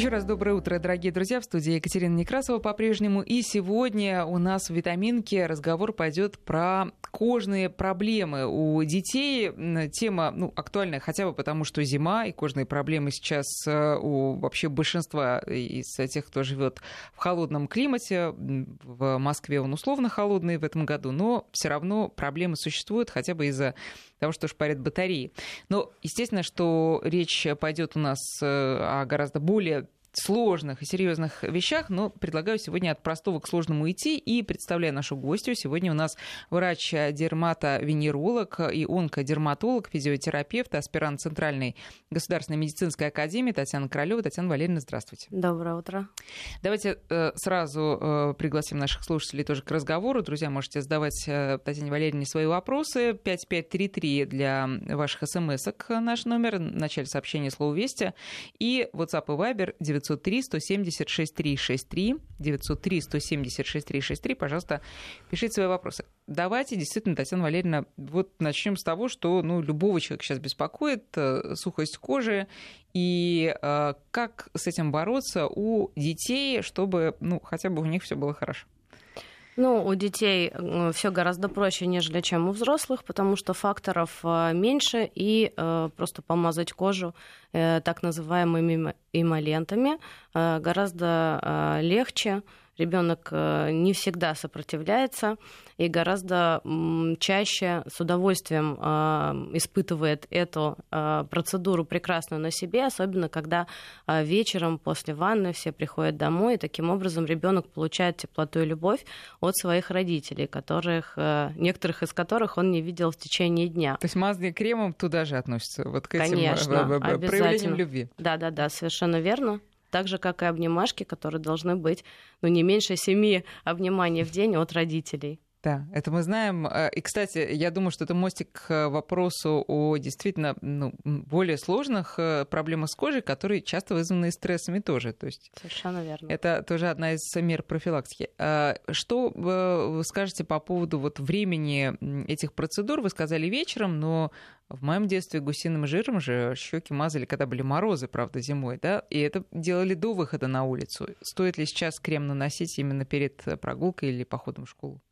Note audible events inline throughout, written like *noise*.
Еще раз доброе утро, дорогие друзья. В студии Екатерина Некрасова по-прежнему. И сегодня у нас в «Витаминке» разговор пойдет про кожные проблемы у детей. Тема ну, актуальная хотя бы потому, что зима, и кожные проблемы сейчас э, у вообще большинства из тех, кто живет в холодном климате. В Москве он условно холодный в этом году, но все равно проблемы существуют хотя бы из-за того, что шпарят батареи. Но, естественно, что речь пойдет у нас э, о гораздо более сложных и серьезных вещах, но предлагаю сегодня от простого к сложному идти и представляю нашу гостью. Сегодня у нас врач-дерматовенеролог и онкодерматолог, физиотерапевт, аспирант Центральной государственной медицинской академии Татьяна Королева. Татьяна Валерьевна, здравствуйте. Доброе утро. Давайте э, сразу э, пригласим наших слушателей тоже к разговору. Друзья, можете задавать э, Татьяне Валерьевне свои вопросы. 5533 для ваших смс-ок наш номер. В начале сообщения слово «Вести». И WhatsApp и Viber 9 903 176 363, 903 176 363, пожалуйста, пишите свои вопросы. Давайте, действительно, Татьяна Валерьевна, вот начнем с того, что ну, любого человека сейчас беспокоит э, сухость кожи, и э, как с этим бороться у детей, чтобы ну, хотя бы у них все было хорошо. Ну, у детей все гораздо проще, нежели чем у взрослых, потому что факторов э, меньше, и э, просто помазать кожу э, так называемыми эмолентами гораздо легче ребенок э, не всегда сопротивляется и гораздо чаще с удовольствием э, испытывает эту э, процедуру прекрасную на себе, особенно когда вечером после ванны все приходят домой, и таким образом ребенок получает теплоту и любовь от своих родителей, которых, некоторых из которых он не видел в течение дня. То есть мазание кремом туда же относится, вот к этим Конечно, проявлениям любви. Да, да, да, совершенно верно так же, как и обнимашки, которые должны быть ну, не меньше семи обниманий в день от родителей. Да, это мы знаем. Э, и, кстати, я думаю, что это мостик к вопросу о действительно ну, более сложных э, проблемах с кожей, которые часто вызваны стрессами тоже. То есть Совершенно верно. Это тоже одна из мер профилактики. Э, что вы скажете по поводу вот времени этих процедур? Вы сказали вечером, но в моем детстве гусиным жиром же щеки мазали, когда были морозы, правда, зимой, да, и это делали до выхода на улицу. Стоит ли сейчас крем наносить именно перед прогулкой или походом в школу?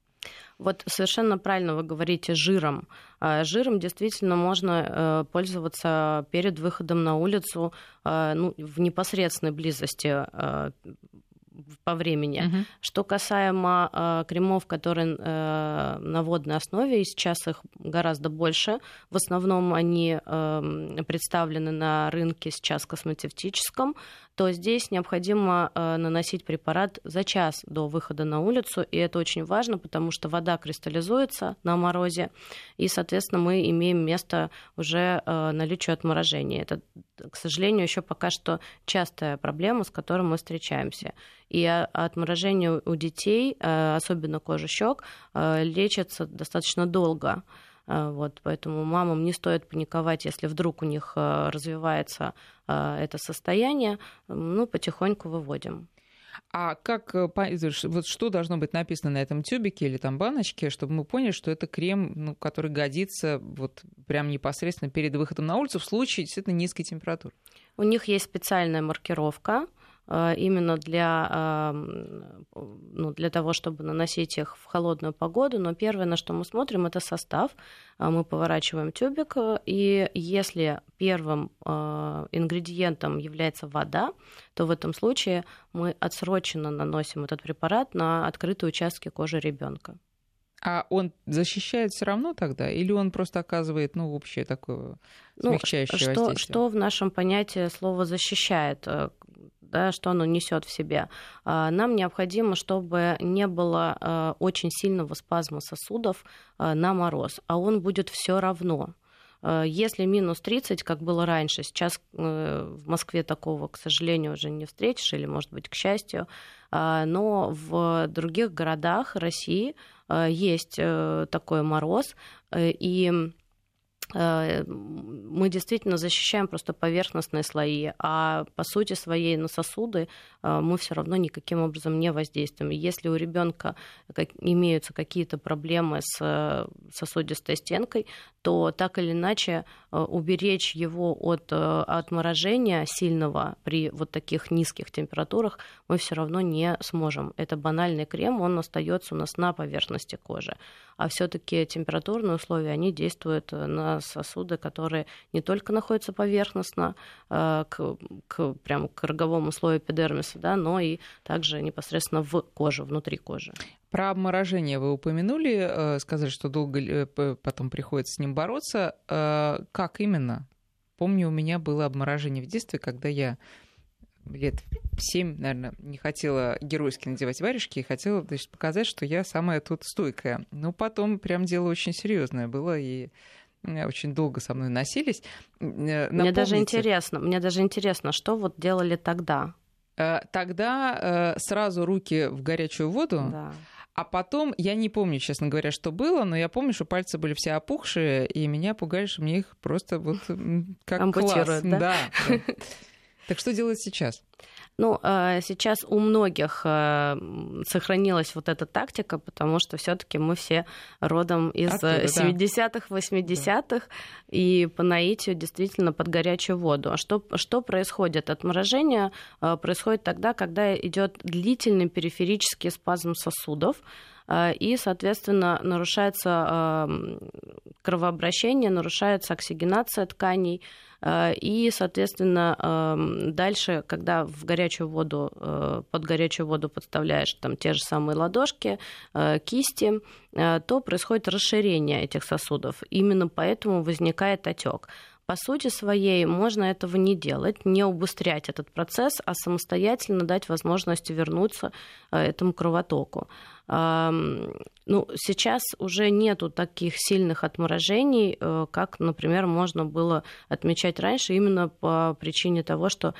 Вот совершенно правильно вы говорите жиром. А, жиром действительно можно э, пользоваться перед выходом на улицу а, ну, в непосредственной близости а, по времени. Угу. Что касаемо э, кремов, которые э, на водной основе, и сейчас их гораздо больше. В основном они э, представлены на рынке сейчас косметическом то здесь необходимо э, наносить препарат за час до выхода на улицу, и это очень важно, потому что вода кристаллизуется на морозе, и, соответственно, мы имеем место уже э, наличию отморожения. Это, к сожалению, еще пока что частая проблема, с которой мы встречаемся. И отморожение у детей, э, особенно кожи щек, лечится достаточно долго. А, вот, поэтому мамам не стоит паниковать, если вдруг у них а, развивается а, это состояние. Ну, потихоньку выводим. А как, э, вот что должно быть написано на этом тюбике или там баночке, чтобы мы поняли, что это крем, ну, который годится вот прям непосредственно перед выходом на улицу в случае действительно низкой температуры? У них есть специальная маркировка, именно для, ну, для того, чтобы наносить их в холодную погоду. Но первое, на что мы смотрим, это состав. Э, мы поворачиваем тюбик, и если первым э, ингредиентом является вода, то в этом случае мы отсроченно наносим этот препарат на открытые участки кожи ребенка. А он защищает все равно тогда, или он просто оказывает, ну, общее такое ну, смягчающее ну, что, воздействие? Что в нашем понятии слово защищает? Да, что оно несет в себе. А, нам необходимо, чтобы не было а, очень сильного спазма сосудов а, на мороз, а он будет все равно. Если минус 30, как было раньше, сейчас э, в Москве такого, к сожалению, уже не встретишь, или, может быть, к счастью, но в других городах России есть э, такой мороз, э, и мы действительно защищаем просто поверхностные слои, а по сути своей на сосуды э, мы все равно никаким образом не воздействуем. Если у ребенка имеются какие-то проблемы с э, сосудистой стенкой, то так или иначе уберечь его от отморожения сильного при вот таких низких температурах мы все равно не сможем. Это банальный крем, он остается у нас на поверхности кожи. А все-таки температурные условия, они действуют на сосуды, которые не только находятся поверхностно э, к, к, прям к роговому слою эпидермиса, да, но и также непосредственно в коже, внутри кожи. Про обморожение вы упомянули, э, сказали, что долго э, потом приходится с ним бороться. Как именно? Помню, у меня было обморожение в детстве, когда я лет семь, наверное, не хотела геройски надевать варежки и хотела значит, показать, что я самая тут стойкая. Но потом прям дело очень серьезное было, и очень долго со мной носились. Напомните... Мне даже интересно, мне даже интересно, что вот делали тогда? Э, тогда э, сразу руки в горячую воду. Да. А потом, я не помню, честно говоря, что было, но я помню, что пальцы были все опухшие, и меня пугали, что мне их просто вот как класс. Да? Да, да. *laughs* Так что делать сейчас? Ну, а, сейчас у многих а, сохранилась вот эта тактика, потому что все-таки мы все родом из Оттуда, 70-х, 80-х, да. и по наитию действительно под горячую воду. А что, что происходит? Отморожение происходит тогда, когда идет длительный периферический спазм сосудов, и, соответственно, нарушается кровообращение, нарушается оксигенация тканей, Э, и, соответственно, эм, дальше, когда в горячую воду, э, под горячую воду подставляешь там те же самые ладошки, э, кисти, то происходит расширение этих сосудов. Именно поэтому возникает отек. По сути своей можно этого не делать, не убыстрять этот процесс, а самостоятельно дать возможность вернуться этому кровотоку. Ну, сейчас уже нету таких сильных отморожений, э, как, например, можно было отмечать раньше, именно по причине того, что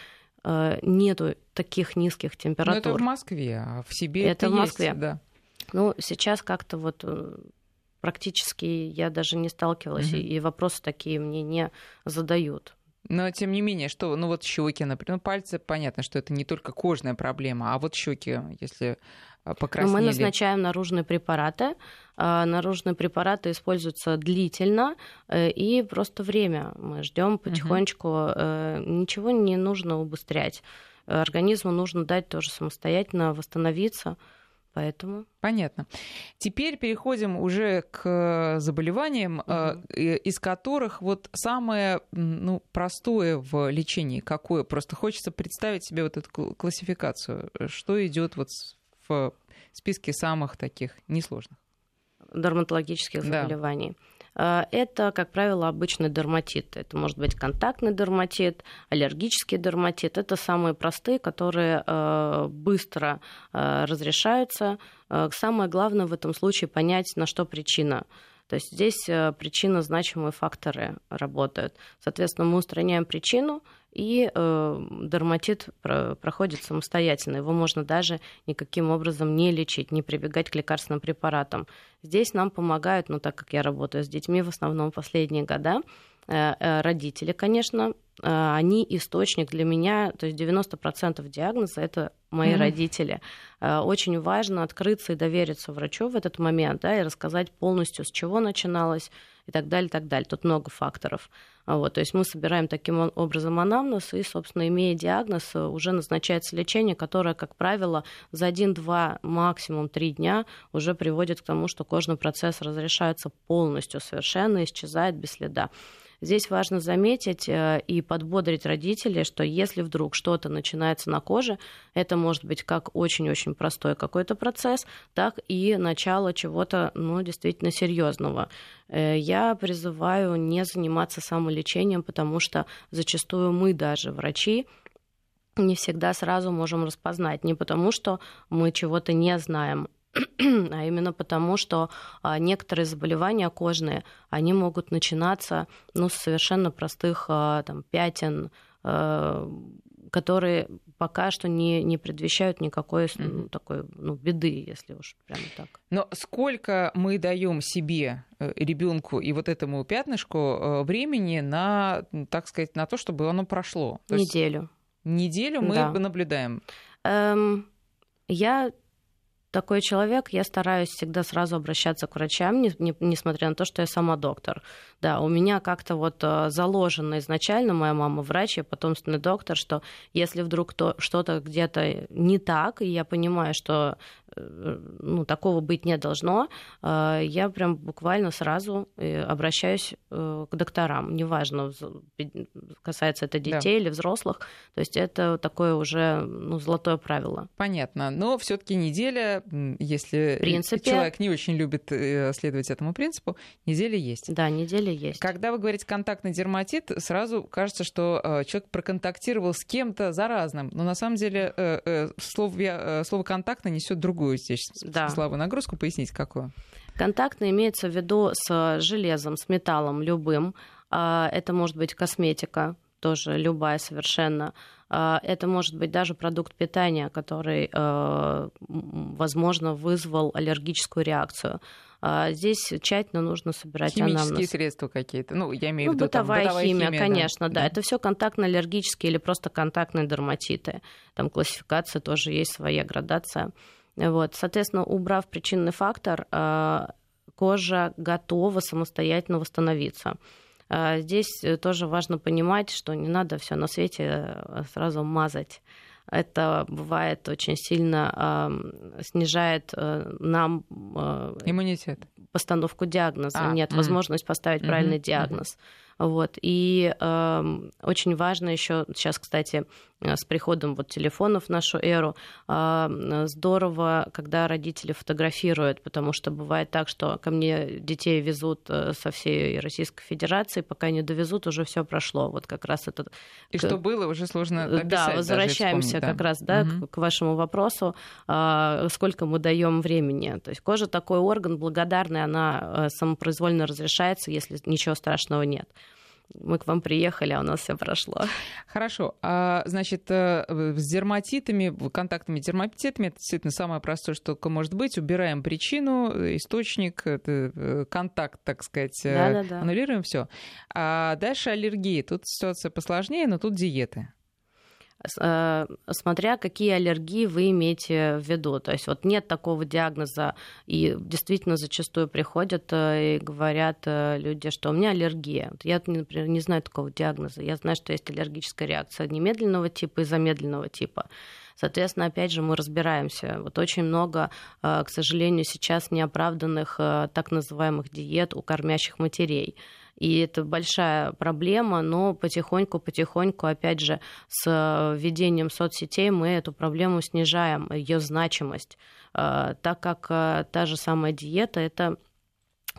э, нету таких низких температур. Но это в Москве, а в себе это, это в Москве. Есть, да. Ну, сейчас как-то вот э, практически я даже не сталкивалась, угу. и вопросы такие мне не задают. Но тем не менее, что, ну вот щеки, например, ну, пальцы, понятно, что это не только кожная проблема, а вот щеки, если покраснели. Мы назначаем наружные препараты. А, наружные препараты используются длительно э, и просто время. Мы ждем потихонечку. Угу. Ничего не нужно убыстрять. Организму нужно дать тоже самостоятельно восстановиться. Поэтому... Понятно. Теперь переходим уже к заболеваниям, угу. из которых вот самое ну, простое в лечении какое? Просто хочется представить себе вот эту классификацию. Что идет вот в списке самых таких несложных? Дерматологических заболеваний. Да. А, это, как правило, обычный дерматит. Это может быть контактный дерматит, аллергический дерматит. Это самые простые, которые а, быстро а, разрешаются. Самое главное в этом случае понять, на что причина. То есть здесь причинно значимые факторы работают. Соответственно, мы устраняем причину, и э, дерматит про- проходит самостоятельно. Его можно даже никаким образом не лечить, не прибегать к лекарственным препаратам. Здесь нам помогают, ну так как я работаю с детьми в основном последние года, э, э, родители, конечно, э, они источник для меня, то есть 90% диагноза это мои mm-hmm. родители. Очень важно открыться и довериться врачу в этот момент, да, и рассказать полностью, с чего начиналось и так далее, и так далее. Тут много факторов. Вот, то есть мы собираем таким образом анамнез, и, собственно, имея диагноз, уже назначается лечение, которое, как правило, за один-два, максимум три дня уже приводит к тому, что кожный процесс разрешается полностью, совершенно исчезает без следа. Здесь важно заметить э, и подбодрить родителей, что если вдруг что-то начинается на коже, это может быть как очень-очень простой какой-то процесс, так и начало чего-то, ну, действительно серьезного. Э, я призываю не заниматься самолечением, потому что зачастую мы даже, врачи, не всегда сразу можем распознать. Не потому, что мы чего-то не знаем, *clears throat* а именно потому, что а, некоторые заболевания кожные, они могут начинаться ну, с совершенно простых а, там, пятен, а, которые пока что не, не предвещают никакой mm-hmm. такой ну, беды, если уж прямо так. Но сколько мы даем себе, э, ребенку и вот этому пятнышку времени на, так сказать, на то, чтобы оно прошло? То неделю. Неделю мы да. наблюдаем. Эм, я такой человек, я стараюсь всегда сразу обращаться к врачам, не, не, несмотря на то, что я сама доктор. Да, у меня как-то вот э, заложено изначально, моя мама врач, я потомственный доктор, что если вдруг то, что-то где-то не так, и я понимаю, что э, ну, такого быть не должно, э, я прям буквально сразу обращаюсь к докторам. Неважно, касается это детей да. или взрослых. То есть это такое уже ну, золотое правило. Понятно. Но все-таки неделя, если принципе... человек не очень любит следовать этому принципу, неделя есть. Да, неделя есть. Когда вы говорите контактный дерматит, сразу кажется, что э, человек проконтактировал с кем-то заразным. Но на самом деле э, э, слово, слово контактно несет другую здесь да. смысловую нагрузку. Поясните, какую? Контактно имеется в виду с железом, с металлом любым. А, это может быть косметика, тоже любая совершенно. А, это может быть даже продукт питания, который, возможно, вызвал аллергическую реакцию. А, здесь тщательно нужно собирать Химические анамнез. средства какие-то. Ну, я имею ну, в виду бытовая, там, бытовая химия, химия, конечно, да. да. Это все контактно-аллергические или просто контактные дерматиты. Там классификация тоже есть своя градация. Вот. Соответственно, убрав причинный фактор, а, кожа готова самостоятельно восстановиться. А, здесь тоже важно понимать, что не надо все на свете сразу мазать это бывает очень сильно э, снижает э, нам э, иммунитет, постановку диагноза, а, нет mm возможность поставить mm-hmm. правильный диагноз. Mm-hmm. Вот. И э, очень важно еще сейчас, кстати, э, с приходом вот телефонов в нашу эру, э, здорово, когда родители фотографируют, потому что бывает так, что ко мне детей везут э, со всей Российской Федерации, пока не довезут, уже все прошло. Вот как раз это... И что было, уже сложно описать, Да, возвращаемся как раз да, угу. к, к вашему вопросу, сколько мы даем времени. То есть кожа такой орган благодарный, она самопроизвольно разрешается, если ничего страшного нет мы к вам приехали, а у нас все прошло. Хорошо. А, значит, э, с дерматитами, контактными дерматитами, это действительно самое простое, что только может быть. Убираем причину, источник, э, контакт, так сказать, э, Да-да-да. аннулируем все. А дальше аллергии. Тут ситуация посложнее, но тут диеты. Э, смотря какие аллергии вы имеете в виду. То есть вот нет такого диагноза, и действительно зачастую приходят э, и говорят э, люди, что у меня аллергия. Я, например, не знаю такого диагноза. Я знаю, что есть аллергическая реакция немедленного типа и замедленного типа. Соответственно, опять же, мы разбираемся. Вот очень много, к сожалению, сейчас неоправданных так называемых диет у кормящих матерей. И это большая проблема, но потихоньку-потихоньку, опять же, с введением соцсетей мы эту проблему снижаем, ее значимость, э, так как э, та же самая диета – это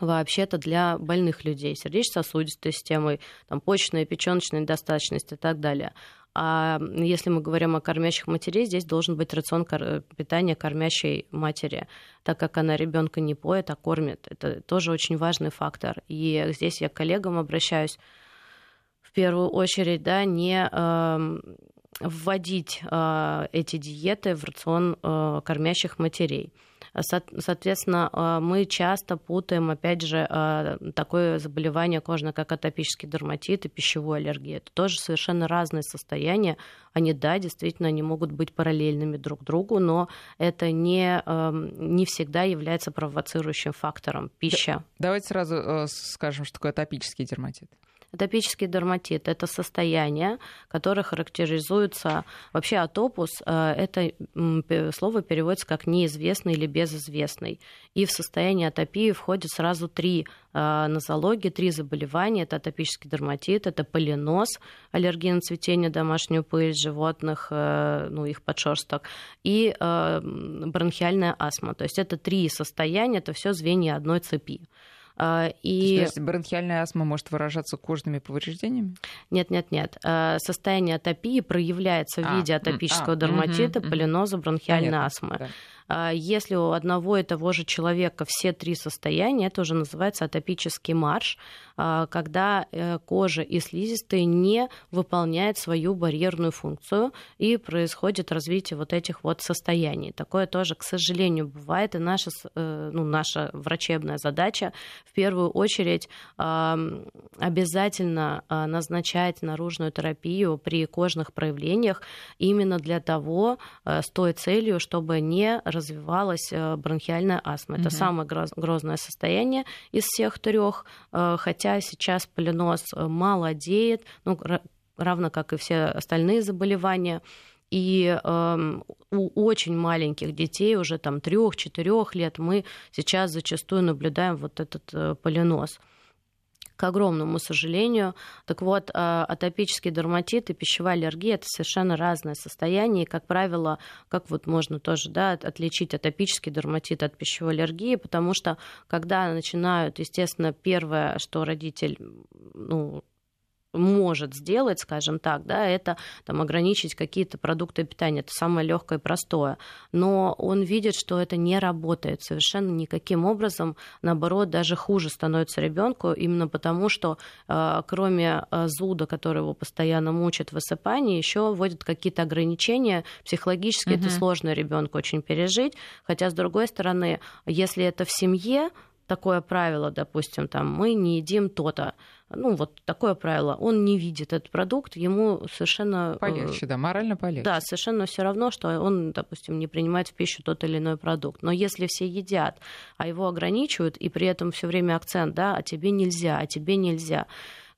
вообще-то для больных людей, сердечно-сосудистой системой, там, почечная, печеночная недостаточность и так далее. А если мы говорим о кормящих матерей, здесь должен быть рацион питания кормящей матери, так как она ребенка не поет, а кормит. Это тоже очень важный фактор. И здесь я к коллегам обращаюсь в первую очередь, да, не э, вводить э, эти диеты в рацион э, кормящих матерей. Соответственно, а, мы часто путаем, опять же, а, такое заболевание кожно, как атопический дерматит и пищевую аллергию. Это тоже совершенно разные состояния. Они, да, действительно, они могут быть параллельными друг другу, но это не, не всегда является провоцирующим фактором пища. Давайте сразу э, скажем, что такое атопический дерматит. Атопический дерматит – это состояние, которое характеризуется... Вообще атопус э, – это слово переводится как неизвестный или безызвестный. И в состояние атопии входят сразу три э, нозологии, три заболевания. Это атопический дерматит, это полинос, аллергия на цветение, домашнюю пыль животных, э, ну, их подшерсток, и бронхиальная астма. То есть это три состояния, это все звенья одной цепи. А, и... То есть бронхиальная астма может выражаться кожными повреждениями? Нет, нет, нет. А, состояние атопии проявляется в а, виде атопического а, дерматита, угу, полиноза, бронхиальной Понятно, астмы. Да. А, если у одного и того же человека все три состояния, это уже называется атопический марш, а, когда э, кожа и слизистые не выполняют свою барьерную функцию и происходит развитие вот этих вот состояний. Такое тоже, к сожалению, бывает, и наша, э, ну, наша врачебная задача в первую очередь обязательно а, назначать наружную терапию при кожных проявлениях именно для того, э, с той целью, чтобы не развивалась бронхиальная астма. Это угу. самое грозное состояние из всех трех, хотя хотя сейчас полинос э, молодеет, ну, равно как и все остальные заболевания. И э, у очень маленьких детей, уже там трех-четырех лет, мы сейчас зачастую наблюдаем вот этот э, полинос к огромному сожалению. Так вот, э, атопический дерматит и пищевая аллергия – это совершенно разные состояния. И, как правило, как вот можно тоже да, отличить атопический дерматит от пищевой аллергии, потому что когда начинают, естественно, первое, что родитель ну, может сделать, скажем так, да, это там, ограничить какие-то продукты питания. Это самое легкое и простое. Но он видит, что это не работает совершенно никаким образом. Наоборот, даже хуже становится ребенку, именно потому, что э, кроме э, зуда, который его постоянно мучит высыпание, еще вводят какие-то ограничения. Психологически угу. это сложно ребенку очень пережить. Хотя, с другой стороны, если это в семье, такое правило, допустим, там, мы не едим то-то, ну, вот такое правило, он не видит этот продукт, ему совершенно... Э, полегче, да, морально полегче. Да, совершенно все равно, что он, допустим, не принимает в пищу тот или иной продукт. Но если все едят, а его ограничивают, и при этом все время акцент, да, а тебе нельзя, а тебе нельзя,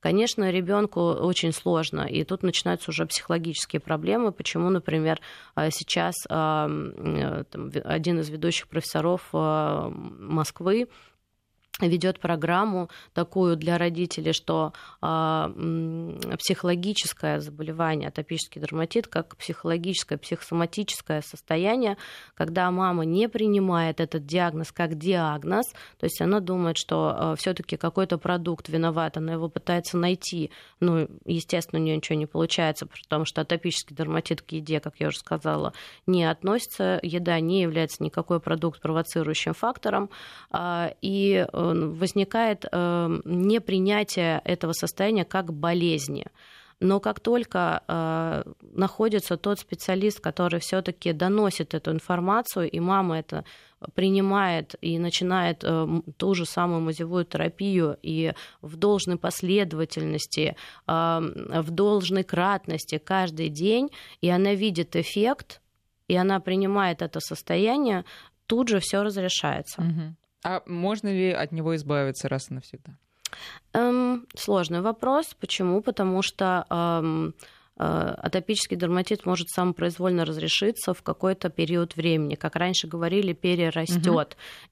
Конечно, ребенку очень сложно, и тут начинаются уже психологические проблемы. Почему, например, э, сейчас э, один из ведущих профессоров Москвы ведет программу такую для родителей, что э, психологическое заболевание, атопический дерматит, как психологическое, психосоматическое состояние, когда мама не принимает этот диагноз как диагноз, то есть она думает, что э, а, все-таки какой-то продукт виноват, она его пытается найти, ну, естественно, у нее ничего не получается, потому что атопический дерматит к еде, как я уже сказала, не относится, еда не является никакой продукт провоцирующим фактором, э, и э, возникает э, непринятие этого состояния как болезни. Но как только э, находится тот специалист, который все-таки доносит эту информацию, и мама это принимает и начинает э, ту же самую мазевую терапию и в должной последовательности, э, в должной кратности каждый день, и она видит эффект, и она принимает это состояние, тут же все разрешается. Угу. А можно ли от него избавиться раз и навсегда? Эм, сложный вопрос. Почему? Потому что эм, атопический дерматит может самопроизвольно разрешиться в какой-то период времени. Как раньше говорили, перерастет. Угу.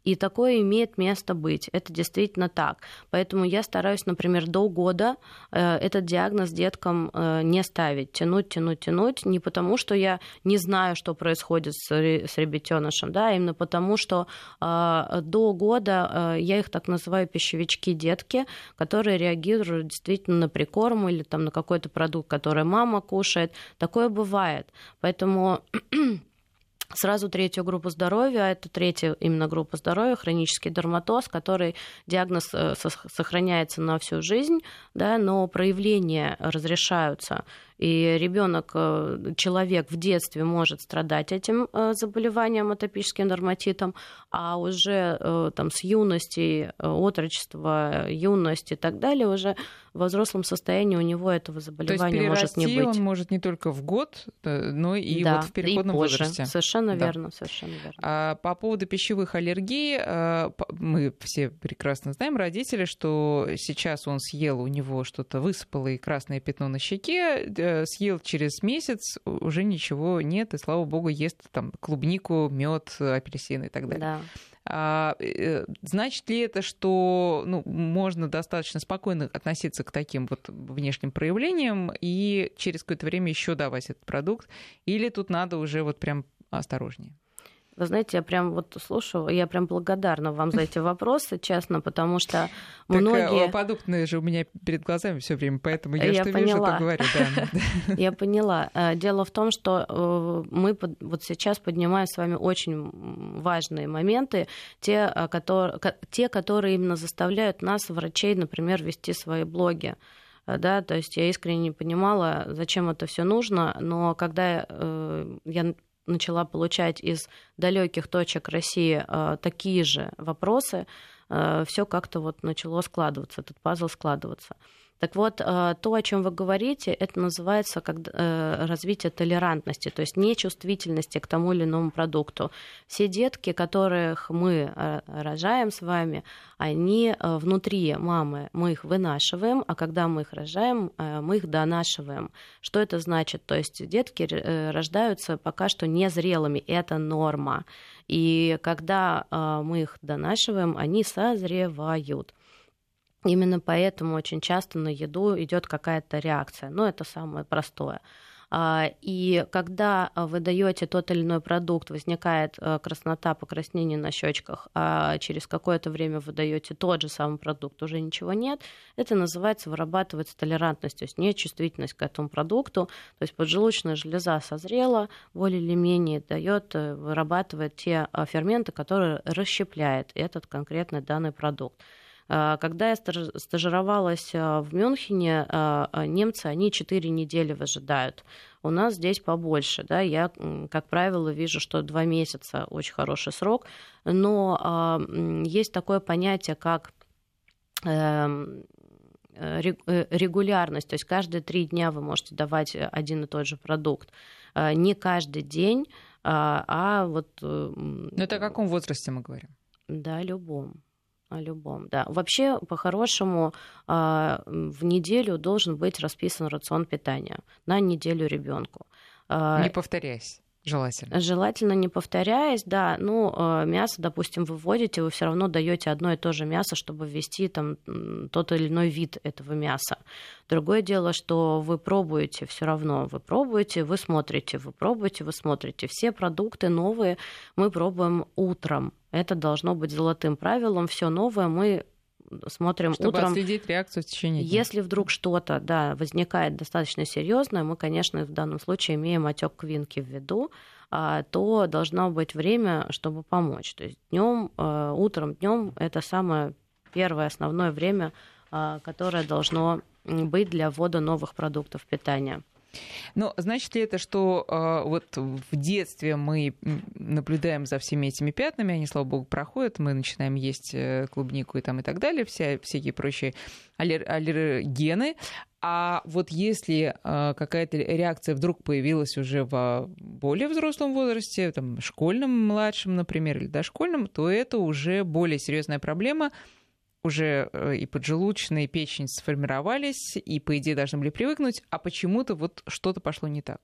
И такое имеет место быть. Это действительно так. Поэтому я стараюсь, например, до года э, этот диагноз деткам э, не ставить. Тянуть, тянуть, тянуть. Не потому, что я не знаю, что происходит с ребятенышем, да, а именно потому, что до года я их так называю пищевички детки, которые реагируют действительно на прикорм или там, на какой-то продукт, который мама кушает. Такое бывает. Поэтому *clears throat* сразу третью группу здоровья, а это третья именно группа здоровья, хронический дерматоз, который диагноз э, сохраняется на всю жизнь, да, но проявления разрешаются и ребенок, э, человек в детстве может страдать этим э, заболеванием, атопическим дерматитом, а уже э, там, с юности, отрочества, юности и так далее, уже в взрослом состоянии у него этого заболевания может не быть. он может не только в год, но и да, вот в переходном и позже. возрасте. Совершенно да. верно, совершенно верно. А по поводу пищевых аллергий, мы все прекрасно знаем, родители, что сейчас он съел, у него что-то высыпало и красное пятно на щеке, съел через месяц, уже ничего нет, и слава богу, ест там клубнику, мед, апельсины и так далее. Да. А, э, значит ли это, что ну, можно достаточно спокойно относиться к таким вот внешним проявлениям и через какое-то время еще давать этот продукт? Или тут надо уже вот прям осторожнее? Вы знаете, я прям вот слушаю, я прям благодарна вам за эти вопросы, честно, потому что так, э, многие... Подобные же у меня перед глазами все время, поэтому я, я что поняла. вижу, то говорю. Да. *laughs* Я поняла. Э, дело в том, что э, мы вот сейчас поднимаем с вами очень важные моменты, те, которые, те, которые именно заставляют нас, врачей, например, вести свои блоги да, то есть я искренне не понимала, зачем это все нужно, но когда э, я начала получать из далеких точек России э, такие же вопросы, э, все как-то вот начало складываться, этот пазл складываться. Так вот, э, то, о чем вы говорите, это называется как э, развитие толерантности, то есть нечувствительности к тому или иному продукту. Все детки, которых мы э, рожаем с вами, они внутри мамы, мы их вынашиваем, а когда мы их рожаем, мы их донашиваем. Что это значит? То есть детки рождаются пока что незрелыми, это норма. И когда мы их донашиваем, они созревают. Именно поэтому очень часто на еду идет какая-то реакция. Ну, это самое простое. А, и когда вы даете тот или иной продукт, возникает э, краснота, покраснение на щечках, а через какое-то время вы даете тот же самый продукт, уже ничего нет, это называется вырабатывается толерантность, то есть нечувствительность к этому продукту. То есть поджелудочная железа созрела, более или менее дает, э, вырабатывает те ферменты, которые расщепляет этот конкретный данный продукт. А, когда я стажировалась а, в Мюнхене, а, немцы, они 4 недели выжидают. У нас здесь побольше. Да? Я, как правило, вижу, что 2 месяца очень хороший срок. Но есть такое понятие, как эм, э, регулярность, то есть каждые три дня вы можете давать один и тот же продукт. Не каждый день, а вот... Э, Но это о каком возрасте мы говорим? Да, любом. О любом, да. Вообще, по-хорошему, а, в неделю должен быть расписан рацион питания на неделю ребенку. А, не повторяясь. Желательно. Желательно не повторяясь, да. Ну, а, мясо, допустим, вы вводите, вы все равно даете одно и то же мясо, чтобы ввести там тот или иной вид этого мяса. Другое дело, что вы пробуете все равно, вы пробуете, вы смотрите, вы пробуете, вы смотрите. Все продукты новые мы пробуем утром. Это должно быть золотым правилом. Все новое мы смотрим Чтобы утром. отследить реакцию в течение дня. Если вдруг что-то да, возникает достаточно серьезное, мы, конечно, в данном случае имеем отек квинки в виду, а, то должно быть время, чтобы помочь. То есть днем, э, утром, днем это самое первое основное время, а, которое должно быть для ввода новых продуктов питания. Но значит ли это, что э, вот в детстве мы наблюдаем за всеми этими пятнами, они, слава богу, проходят, мы начинаем есть э, клубнику и там и так далее, вся, всякие прочие аллер- аллергены, а вот если э, какая-то реакция вдруг появилась уже в более взрослом возрасте, там, школьном, младшем, например, или дошкольном, то это уже более серьезная проблема, уже э, и поджелудочная, и печень сформировались, и, по идее, должны были привыкнуть, а почему-то вот что-то пошло не так.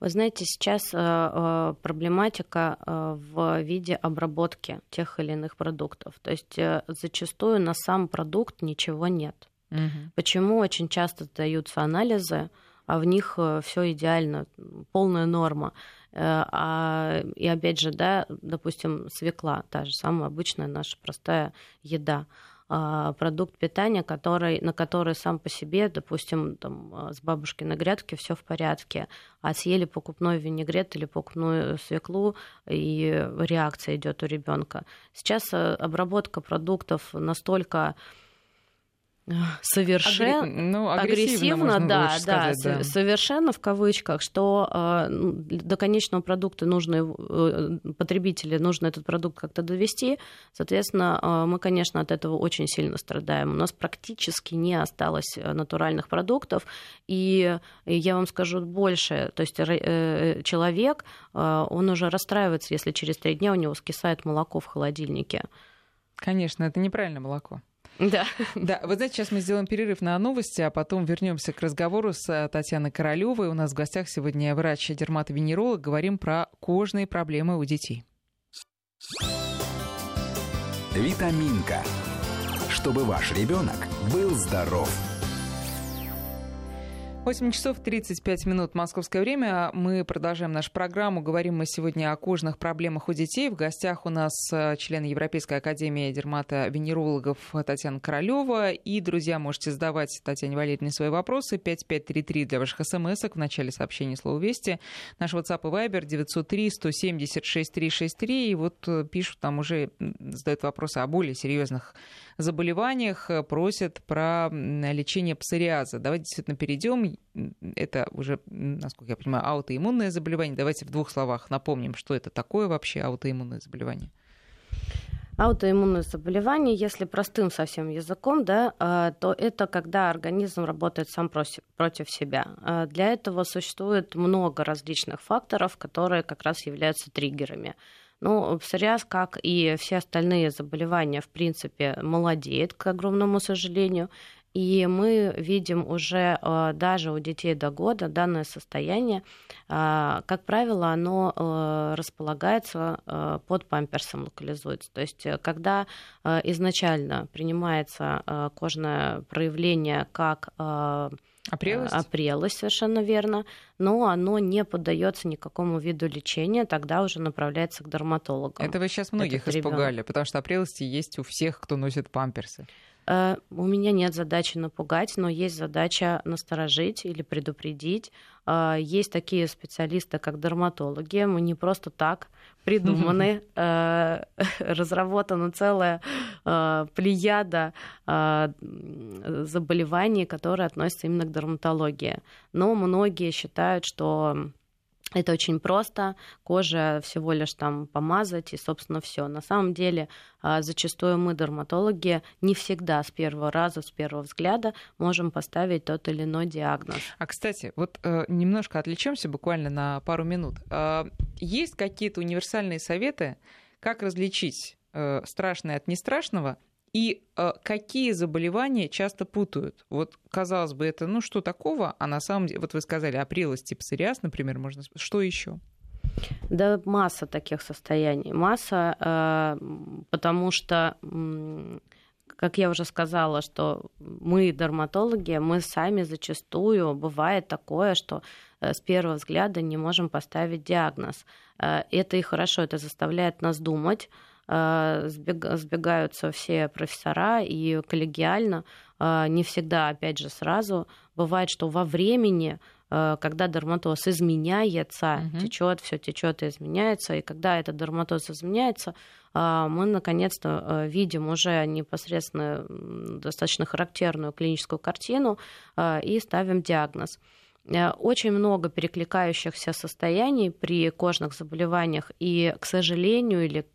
Вы знаете, сейчас э, э, проблематика в виде обработки тех или иных продуктов. То есть зачастую на сам продукт ничего нет. Угу. Почему очень часто даются анализы, а в них все идеально, полная норма. А, и опять же, да, допустим, свекла, та же самая обычная наша простая еда а, продукт питания, который, на который сам по себе, допустим, там, а, с бабушкиной грядки все в порядке, а съели покупной винегрет или покупную свеклу, и реакция идет у ребенка. Сейчас обработка продуктов настолько совершенно Агри... ну, агрессивно, агрессивно да, да, сказать, да, совершенно в кавычках, что э, до конечного продукта нужно э, потребители нужно этот продукт как-то довести, соответственно, э, мы, конечно, от этого очень сильно страдаем. У нас практически не осталось натуральных продуктов, и я вам скажу больше, то есть человек, он уже расстраивается, если через три дня у него скисает молоко в холодильнике. Конечно, это неправильное молоко. Да. Да, вы знаете, сейчас мы сделаем перерыв на новости, а потом вернемся к разговору с э, Татьяной Королевой. У нас в гостях сегодня врач-дерматовенеролог. Говорим про кожные проблемы у детей. Витаминка. Чтобы ваш ребенок был здоров. 8 часов 35 минут московское время. Мы продолжаем нашу программу. Говорим мы сегодня о кожных проблемах у детей. В гостях у нас э, член Европейской академии дерматовенерологов Татьяна Королева. И, друзья, можете задавать Татьяне Валерьевне свои вопросы. 5533 для ваших смс В начале сообщения слово «Вести». Наш WhatsApp и Viber 903 176 363. И вот э, пишут, там уже задают вопросы о более серьезных заболеваниях, э, просят про лечение псориаза. Давайте действительно перейдем это уже, насколько я понимаю, аутоиммунное заболевание. Давайте в двух словах напомним, что это такое вообще аутоиммунное заболевание. Аутоиммунное заболевание, если простым совсем языком, да, а, то это когда организм работает сам против себя. А, для этого существует много различных факторов, которые как раз являются триггерами. Ну, псориаз, как и все остальные заболевания, в принципе, молодеет, к огромному сожалению. И мы видим уже э, даже у детей до года данное состояние, э, как правило, оно э, располагается под памперсом, локализуется. То есть, когда изначально принимается кожное проявление как Опрелость? Опрелость, совершенно верно. Но оно не поддается никакому виду лечения, тогда уже направляется к дерматологу. Это вы сейчас многих испугали, потому что опрелости есть у всех, кто носит памперсы. Э, у меня нет задачи напугать, но есть задача насторожить или предупредить. Э, есть такие специалисты, как дерматологи. Мы не просто так придуманы, *laughs* э, *laughs* разработана целая плеяда заболеваний, которые относятся именно к дерматологии. Но многие считают, что это очень просто, кожа всего лишь там помазать и, собственно, все. На самом деле, а, зачастую мы, дерматологи, не всегда с первого раза, с первого взгляда можем поставить тот или иной диагноз. А, кстати, вот э, немножко отвлечемся буквально на пару минут. Э, есть какие-то универсальные советы, как различить э, страшное от нестрашного и э, какие заболевания часто путают? Вот, казалось бы, это ну что такого, а на самом деле, вот вы сказали, апрелос типа псориаз, например, можно что еще? Да, масса таких состояний. Масса, э, потому что, как я уже сказала, что мы, дерматологи, мы сами зачастую, бывает такое, что э, с первого взгляда не можем поставить диагноз. Э, это и хорошо, это заставляет нас думать, сбегаются все профессора и коллегиально, э, не всегда, опять же, сразу. Бывает, что во времени э, когда дерматоз изменяется, угу. течет, все течет и изменяется, и когда этот дерматоз изменяется, мы наконец-то видим уже непосредственно достаточно характерную клиническую картину и ставим диагноз. Очень много перекликающихся состояний при кожных заболеваниях, и, к сожалению, или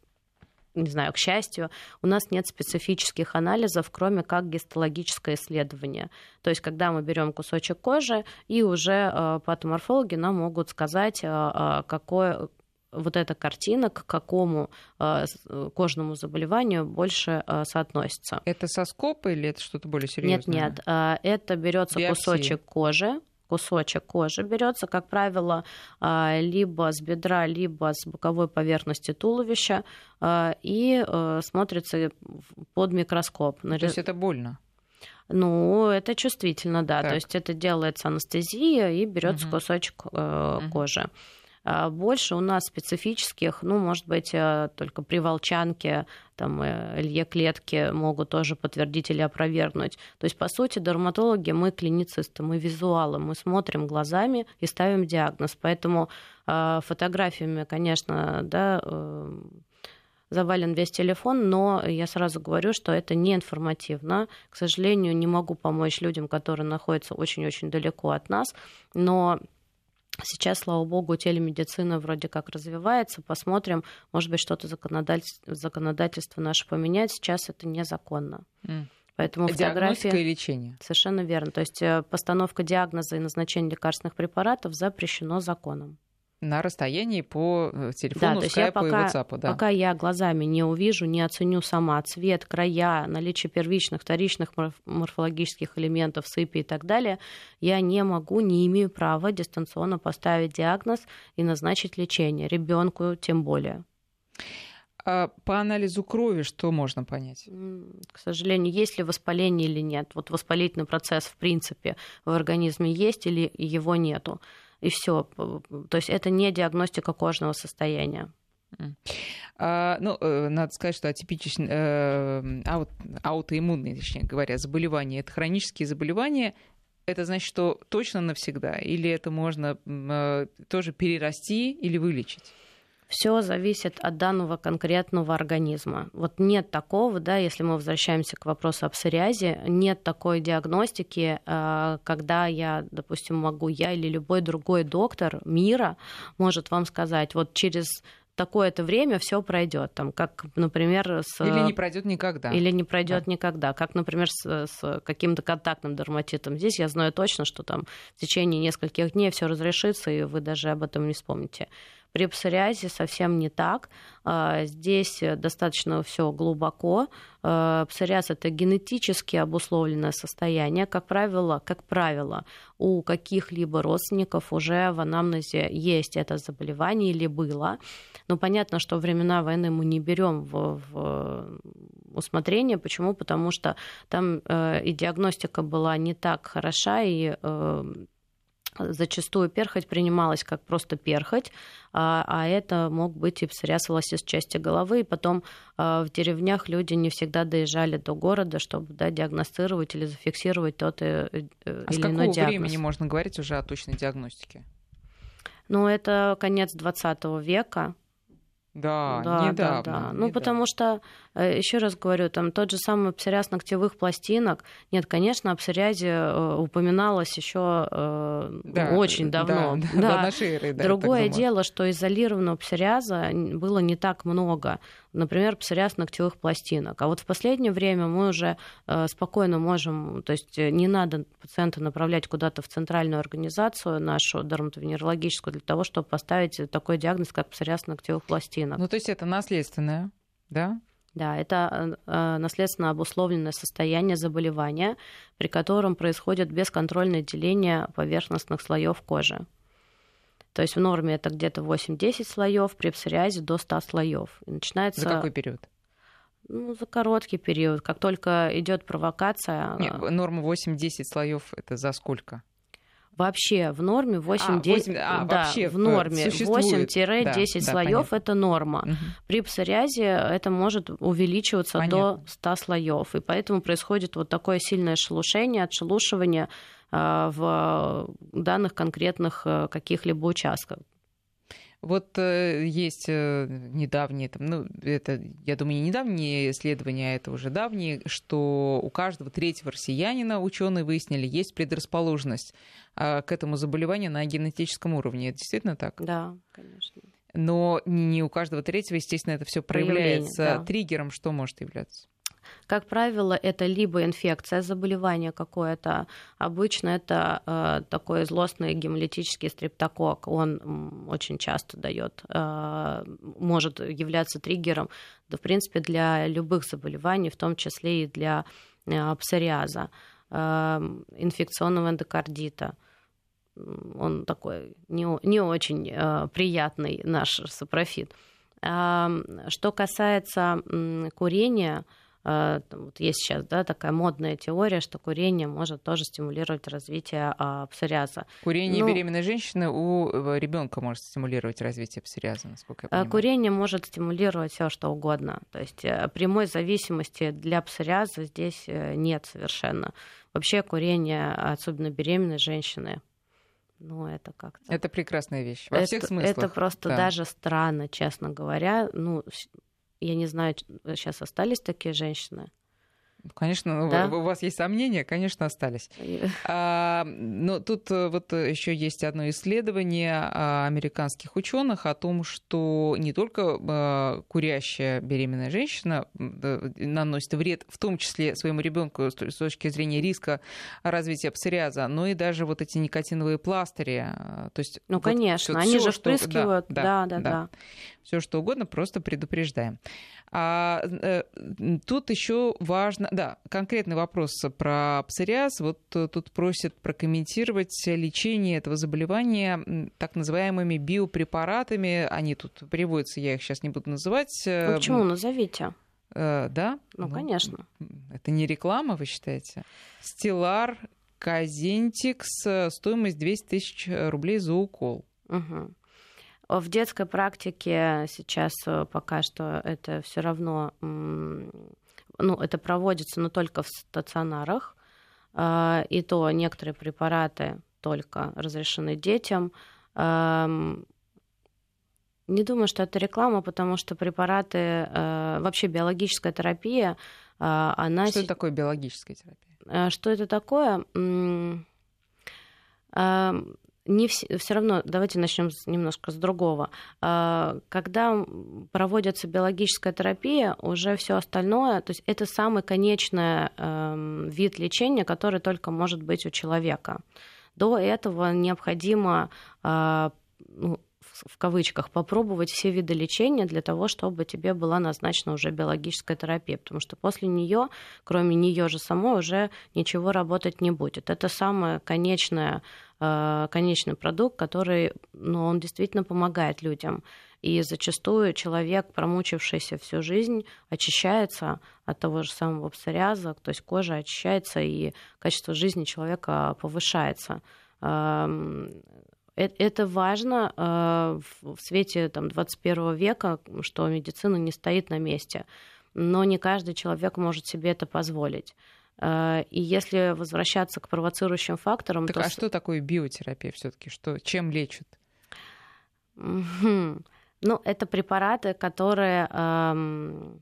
не знаю, к счастью, у нас нет специфических анализов, кроме как гистологическое исследование. То есть, когда мы берем кусочек кожи, и уже э, патоморфологи нам могут сказать, э, э, какое вот эта картина к какому кожному заболеванию больше соотносится. Это соскоп или это что-то более серьезное? Нет, нет, это берется кусочек кожи, кусочек кожи берется, как правило, а, либо с бедра, либо с боковой поверхности туловища а, и э, смотрится под микроскоп. То есть это больно? Ну, это чувствительно, да. Так. То есть это делается анестезия и берется угу. кусочек э, угу. кожи. А больше у нас специфических, ну, может быть, э, только при волчанке, там, э, Илье клетки могут тоже подтвердить или опровергнуть. То есть, по сути, дерматологи, мы клиницисты, мы визуалы, мы смотрим глазами и ставим диагноз. Поэтому э, фотографиями, конечно, да, завален весь телефон, но я сразу говорю, что это не информативно. К сожалению, не могу помочь людям, которые находятся очень-очень далеко от нас, но Сейчас, слава богу, телемедицина вроде как развивается. Посмотрим, может быть, что-то законодательство, законодательство наше поменять. Сейчас это незаконно. Mm. Поэтому фотография... и лечение. Совершенно верно. То есть э, постановка диагноза и назначение лекарственных препаратов запрещено законом на расстоянии по э, телефону, да, скайпу и WhatsApp. Да. Пока я глазами не увижу, не оценю сама цвет, края, наличие первичных, вторичных морфологических элементов, сыпи и так далее, я не могу, не имею права дистанционно поставить диагноз и назначить лечение. Ребенку тем более. А по анализу крови что можно понять? К сожалению, есть ли воспаление или нет. Вот воспалительный процесс, в принципе, в организме есть или его нету. И все. То есть это не диагностика кожного состояния. А, ну, э, надо сказать, что атипичные, э, аут, аутоиммунные, точнее говоря, заболевания, это хронические заболевания, это значит, что точно навсегда? Или это можно э, тоже перерасти или вылечить? Все зависит от данного конкретного организма. Вот нет такого, да, если мы возвращаемся к вопросу о псориазе, нет такой диагностики, э, когда я, допустим, могу, я или любой другой доктор мира может вам сказать, вот через такое-то время все пройдет, там, как, например, с... Или не пройдет никогда. Или не пройдет да. никогда, как, например, с, с каким-то контактным дерматитом. Здесь я знаю точно, что там в течение нескольких дней все разрешится, и вы даже об этом не вспомните. При псориазе совсем не так. А, здесь достаточно все глубоко. А, псориаз это генетически обусловленное состояние. Как правило, как правило, у каких-либо родственников уже в анамнезе есть это заболевание или было. Но понятно, что времена войны мы не берем в, в усмотрение. Почему? Потому что там э, и диагностика была не так хороша, и э, Зачастую перхоть принималась как просто перхоть, а, а это мог быть и псориаз волосистой части головы. И потом а, в деревнях люди не всегда доезжали до города, чтобы да, диагностировать или зафиксировать тот и, э, а или иной диагноз. с какого времени можно говорить уже о точной диагностике? Ну, это конец 20 века. Да, да, недавно. Да, да. Ну, потому что, э, еще раз говорю, там тот же самый псориаз ногтевых пластинок. Нет, конечно, о псориазе э, упоминалось еще э, да, очень давно. Да, да. До нашей эры, да, Другое дело, что изолированного псориаза было не так много например, псориаз ногтевых пластинок. А вот в последнее время мы уже э, спокойно можем, то есть э, не надо пациента направлять куда-то в центральную организацию нашу дерматовенерологическую для того, чтобы поставить такой диагноз, как псориаз ногтевых пластинок. Ну, то есть это наследственное, да? Да, это э, наследственно обусловленное состояние заболевания, при котором происходит бесконтрольное деление поверхностных слоев кожи. То есть в норме это где-то 8-10 слоев, при псориазе до 100 слоев. И начинается... За какой период? Ну, за короткий период. Как только идет провокация... Нет, норма 8-10 слоев это за сколько? Вообще в норме 8-10 а, 8, а, да, вообще в норме 8-10 да, слоев да, это норма. Угу. При псориазе это может увеличиваться понятно. до 100 слоев. И поэтому происходит вот такое сильное шелушение, отшелушивание а, в данных конкретных э, каких-либо участках. Вот э, есть э, недавние, там, ну, это, я думаю, не недавние исследования, а это уже давние, что у каждого третьего россиянина ученые выяснили, есть предрасположенность э, к этому заболеванию на генетическом уровне. Это действительно так? Да, конечно. Но не у каждого третьего, естественно, это все проявляется. Да. Триггером что может являться? Как правило, это либо инфекция, заболевание какое-то. Обычно это э, такой злостный гемолитический стрептокок. Он очень часто дает, э, может являться триггером, да, в принципе, для любых заболеваний, в том числе и для э, псориаза, э, инфекционного эндокардита он такой не, не очень э, приятный наш сапрофит. Э, что касается э, курения, вот есть сейчас да, такая модная теория, что курение может тоже стимулировать развитие а, псориаза. Курение ну, беременной женщины у э, ребенка может стимулировать развитие псориаза, насколько я понимаю. Курение может стимулировать все что угодно. То есть э, прямой зависимости для псориаза здесь нет совершенно. Вообще курение, особенно беременной женщины, ну, это как-то... Это прекрасная вещь. Во это, всех смыслах. Это просто да. даже странно, честно говоря. Ну, я не знаю, сейчас остались такие женщины. Конечно, да? у вас есть сомнения, конечно, остались. *laughs* А, но тут э, вот еще есть одно исследование а, американских ученых о том, что не только а, курящая беременная женщина наносит вред, в том числе своему ребенку с точки зрения риска развития псориаза, но и даже вот эти никотиновые пластыри. То есть ну, вот конечно, они же впрыскивают. Да, да, да. да, да. Все что угодно, просто предупреждаем. А э, тут еще важно, да, конкретный вопрос про псориаз. Вот э, тут просят прокомментировать лечение этого заболевания так называемыми биопрепаратами. Они тут переводятся, я их сейчас не буду называть. Ну, почему? Назовите. Э, да? Ну, ну, конечно. Это не реклама, вы считаете? Стеллар, Казентикс, стоимость 200 тысяч рублей за укол. Угу. В детской практике сейчас э, пока что это все равно, ну, это проводится, но только в стационарах, а, и то некоторые препараты только разрешены детям. Не думаю, что это реклама, потому что препараты, э, вообще биологическая терапия, а, она... Что это такое биологическая терапия? Э, что это такое? Не все, все равно, давайте начнем немножко с другого. А, когда проводится биологическая терапия, уже все остальное, то есть это самый конечный эм, вид лечения, который только может быть у человека. До этого необходимо а, ну, в кавычках, попробовать все виды лечения для того, чтобы тебе была назначена уже биологическая терапия, потому что после нее, кроме нее же самой, уже ничего работать не будет. Это самое конечное, э, конечный продукт, который, ну, он действительно помогает людям. И зачастую человек, промучившийся всю жизнь, очищается от того же самого псориаза, то есть кожа очищается, и качество жизни человека повышается эм, это важно э, в свете там, 21 века, что медицина не стоит на месте. Но не каждый человек может себе это позволить. Э, и если возвращаться к провоцирующим факторам... Так, то... А что такое биотерапия все-таки? Что, чем лечат? Ну, это препараты, которые эм,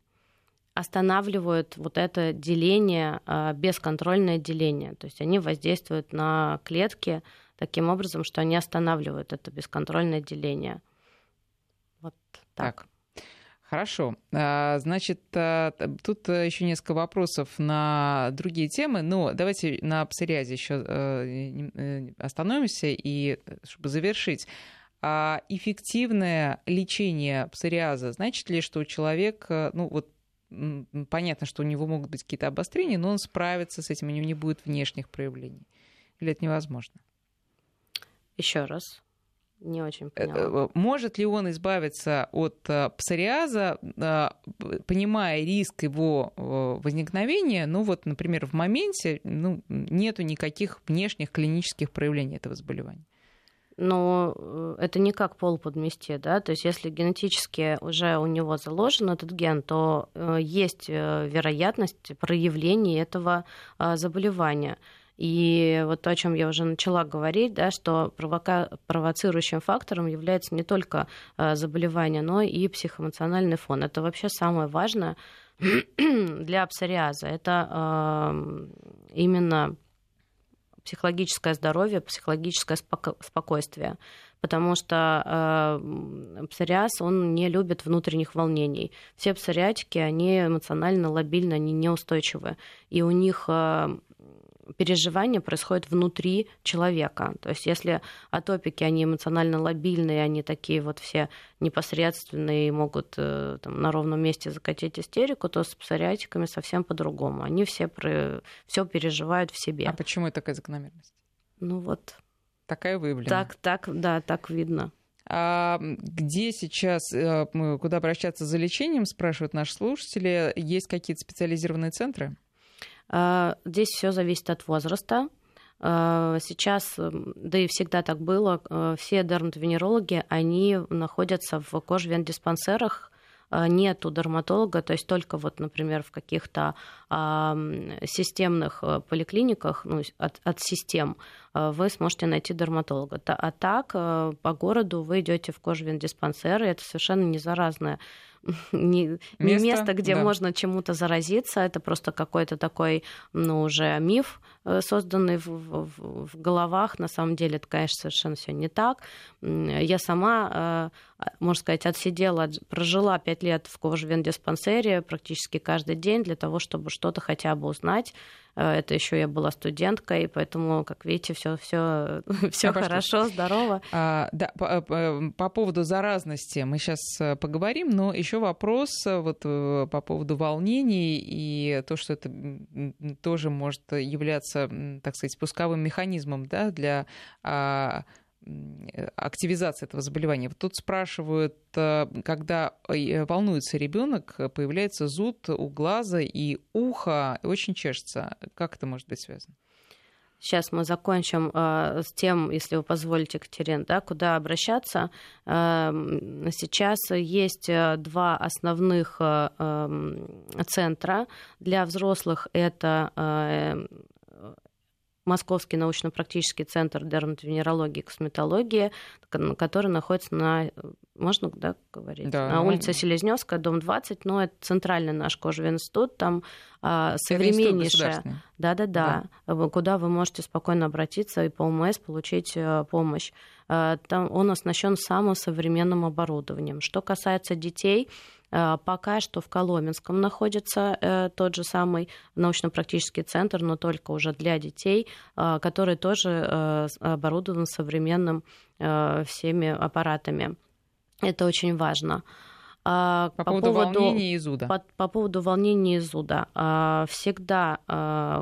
останавливают вот это деление, бесконтрольное деление. То есть они воздействуют на клетки, таким образом, что они останавливают это бесконтрольное деление. Вот так. так. Хорошо. А, значит, а, тут еще несколько вопросов на другие темы, но давайте на псориазе еще э, э, остановимся и чтобы завершить. А эффективное лечение псориаза, значит ли, что человек, э, ну вот понятно, что у него могут быть какие-то обострения, но он справится с этим, у него не будет внешних проявлений? Или это невозможно? Еще раз. Не очень э, поняла. Э, может ли он избавиться от э, псориаза, понимая риск его возникновения? Ну вот, например, в моменте ну, нету никаких внешних клинических проявлений этого заболевания. Но это не как пол подмести, да, то есть если генетически уже у него заложен этот ген, то есть вероятность проявления этого заболевания. И вот то, о чем я уже начала говорить, да, что провока... провоцирующим фактором является не только э, заболевание, но и психоэмоциональный фон. Это вообще самое важное *clears throat* для псориаза. Это э, именно психологическое здоровье, психологическое споко... спокойствие. Потому что э, псориаз, он не любит внутренних волнений. Все псориатики, они эмоционально лобильны, они неустойчивы. И у них э, переживания происходят внутри человека. То есть если атопики, они эмоционально лобильные, они такие вот все непосредственные и могут э, там, на ровном месте закатить истерику, то с псориатиками совсем по-другому. Они все, про... все переживают в себе. А почему это такая закономерность? Ну вот. Такая выявлена. Так, так, да, так видно. А где сейчас, э, куда обращаться за лечением, спрашивают наши слушатели. Есть какие-то специализированные центры? А, здесь все зависит от возраста. А, сейчас, да и всегда так было, а, все дерматовенерологи, они находятся в кожвен-диспансерах, нету дерматолога, то есть только вот, например, в каких-то системных поликлиниках, ну, от, от систем, вы сможете найти дерматолога. А так по городу вы идете в кожвен-диспансер, и это совершенно не заразное *laughs* не, место, место где да. можно чему-то заразиться, это просто какой-то такой, ну, уже миф, созданный в, в, в головах. На самом деле это, конечно, совершенно все не так. Я сама, можно сказать, отсидела, прожила пять лет в кожевен-диспансере практически каждый день для того, чтобы что-то хотя бы узнать Э, это еще я была студенткой, поэтому, как видите, все все все хорошо, здорово. А, да, по, по, по поводу заразности мы сейчас э, поговорим, но еще вопрос э, вот по поводу волнений и то, что это тоже может являться, так сказать, спусковым механизмом, да, для а, Э, активизация этого заболевания. Вот тут спрашивают, э, когда э, волнуется ребенок, появляется зуд у глаза и уха, очень чешется. Как это может быть связано? Сейчас мы закончим э, с тем, если вы позволите, Екатерина, да, куда обращаться. Э, сейчас есть два основных э, центра. Для взрослых это Московский научно-практический центр дерматовенерологии и косметологии, который находится на, можно да, говорить, да, на улице Селезневская, дом 20, но это центральный наш кожевый институт, там а, современнейшая, да-да-да, да. куда вы можете спокойно обратиться и по ОМС получить а, помощь. А, там он оснащен самым современным оборудованием. Что касается детей, Э, пока что в Коломенском находится э, тот же самый научно-практический центр, но только уже для детей, э, который тоже оборудован современным всеми аппаратами. Это очень важно. А, по, по поводу, поводу волнения и зуда. По, по поводу волнения и зуда. А, всегда,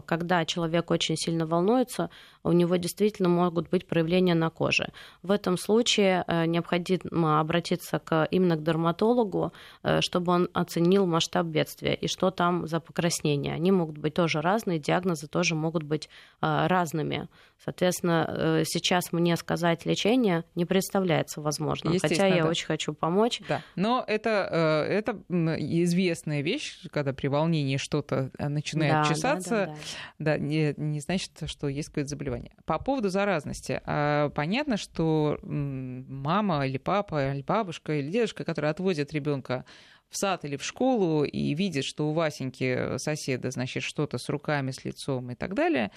когда человек очень сильно волнуется, у него действительно могут быть проявления на коже. В этом случае необходимо обратиться к, именно к дерматологу, чтобы он оценил масштаб бедствия и что там за покраснение. Они могут быть тоже разные, диагнозы тоже могут быть разными. Соответственно, сейчас мне сказать лечение не представляется возможным, хотя я да. очень хочу помочь. Да. Но это это, э, известная вещь, когда при волнении что-то э, начинает да, чесаться, да, да, да. да не, не значит, что есть какое-то заболевание. По поводу заразности. А, понятно, что мама или папа, или бабушка, или дедушка, которые отвозят ребенка в сад или в школу и видят, что у Васеньки соседа, значит, что-то с руками, с лицом и так далее,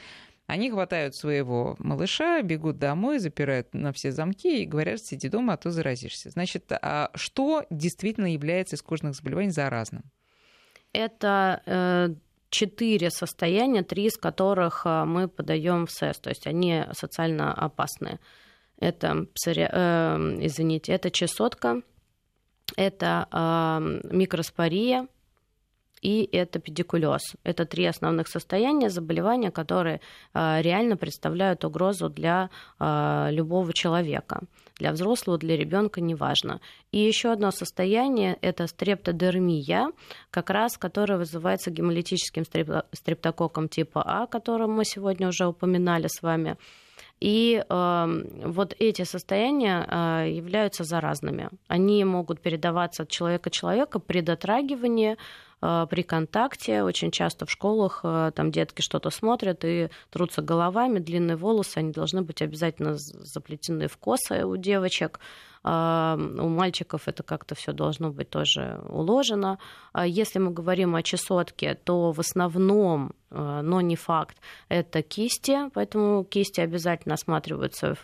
они хватают своего малыша, бегут домой, запирают на все замки и говорят, сиди дома, а то заразишься. Значит, а что действительно является из кожных заболеваний заразным? Это э, четыре состояния, три из которых э, мы подаем в СЭС, то есть они социально опасные. Это, э, извините, это чесотка, это э, микроспория, и это педикулез. Это три основных состояния заболевания, которые а, реально представляют угрозу для а, любого человека. Для взрослого, для ребенка неважно. И еще одно состояние – это стрептодермия, как раз которое вызывается гемолитическим стрептококком типа А, о котором мы сегодня уже упоминали с вами. И э, вот эти состояния э, являются заразными. Они могут передаваться от человека к человеку при дотрагивании, при контакте. Очень часто в школах э, там детки что-то смотрят и трутся головами, длинные волосы, они должны быть обязательно заплетены в косы у девочек. А, у мальчиков это как-то все должно быть тоже уложено. А если мы говорим о чесотке, то в основном, а, но не факт, это кисти, поэтому кисти обязательно осматриваются.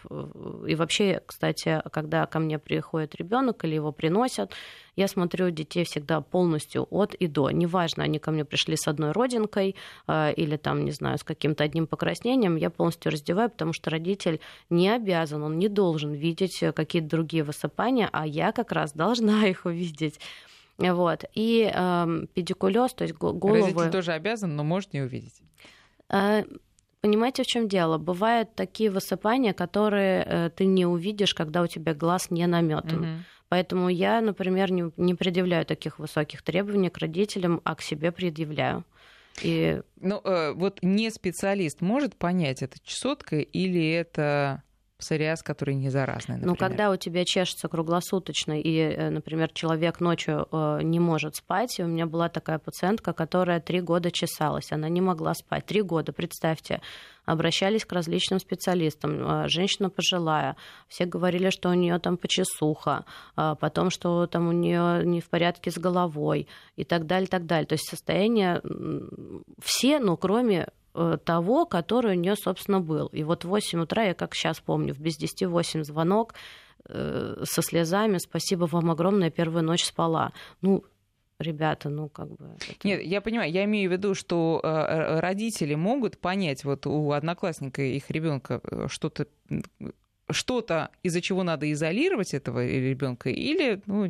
И вообще, кстати, когда ко мне приходит ребенок или его приносят, я смотрю детей всегда полностью от и до. Неважно, они ко мне пришли с одной родинкой э, или там, не знаю, с каким-то одним покраснением, я полностью раздеваю, потому что родитель не обязан, он не должен видеть какие-то другие высыпания, а я как раз должна *laughs* их увидеть. Вот. И э, педикулез, то есть головы... Родитель тоже обязан, но может не увидеть. Э, понимаете, в чем дело? Бывают такие высыпания, которые э, ты не увидишь, когда у тебя глаз не наметан. Угу. Поэтому я, например, не, не предъявляю таких высоких требований к родителям, а к себе предъявляю. И... Ну, э, вот не специалист может понять, это чесотка или это псориаз, который не заразный, например. Ну, когда у тебя чешется круглосуточно, и, э, например, человек ночью э, не может спать, и у меня была такая пациентка, которая три года чесалась, она не могла спать. Три года, представьте обращались к различным специалистам. А, женщина пожилая, все говорили, что у нее там почесуха, потом, что там у нее не в порядке с головой и так далее, так далее. То есть состояние все, ну, кроме э, того, который у нее, собственно, был. И вот в 8 утра, я как сейчас помню, в без 10 8 звонок э, со слезами, спасибо вам огромное, первую ночь спала. Ну, ребята, ну как бы... Это... Нет, я понимаю, я имею в виду, что э, родители могут понять, вот у одноклассника их ребенка что-то что-то, из-за чего надо изолировать этого ребенка, или ну,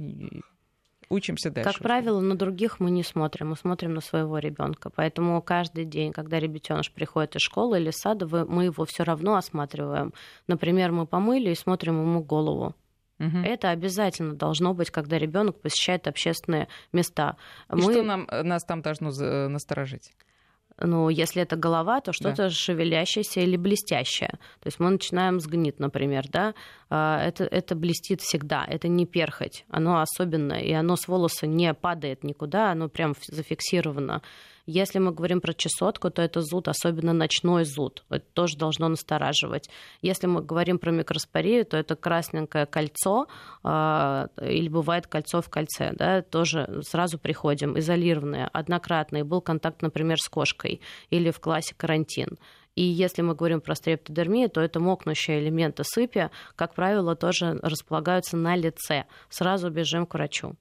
учимся дальше. Как правило, на других мы не смотрим, мы смотрим на своего ребенка. Поэтому каждый день, когда ребятеныш приходит из школы или сада, мы его все равно осматриваем. Например, мы помыли и смотрим ему голову. Угу. Это обязательно должно быть, когда ребенок посещает общественные места. И мы... что нам, нас там должно насторожить? Ну, если это голова, то что-то да. шевелящееся или блестящее. То есть мы начинаем с гнит, например, да, а, это, это блестит всегда, это не перхоть, оно особенное, и оно с волоса не падает никуда, оно прям зафиксировано. Если мы говорим про чесотку, то это зуд, особенно ночной зуд. Это тоже должно настораживать. Если мы говорим про микроспорию, то это красненькое кольцо, э, или бывает кольцо в кольце, да, тоже сразу приходим, изолированное, однократное. Был контакт, например, с кошкой или в классе карантин. И если мы говорим про стрептодермию, то это мокнущие элементы сыпи, как правило, тоже располагаются на лице. Сразу бежим к врачу.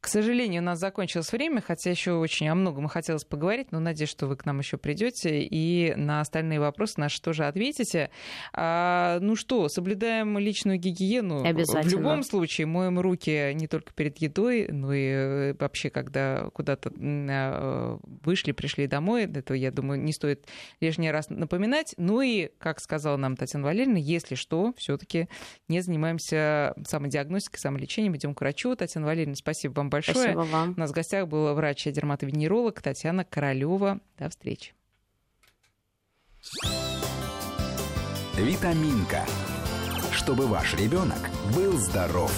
К сожалению, у нас закончилось время, хотя еще очень о многом хотелось поговорить, но надеюсь, что вы к нам еще придете и на остальные вопросы наши тоже ответите. А, ну что, соблюдаем личную гигиену. В любом случае, моем руки не только перед едой, но и э, вообще, когда куда-то а, вышли, пришли домой. Это, я думаю, не стоит лишний раз напоминать. Ну и, как сказала нам Татьяна Валерьевна, если что, все-таки не занимаемся самодиагностикой, самолечением, идем к врачу. Татьяна Валерьевна, спасибо вам большое. Спасибо вам. У нас в гостях была врач-дерматовенеролог Татьяна Королева. До встречи. Витаминка. Чтобы ваш ребенок был здоров.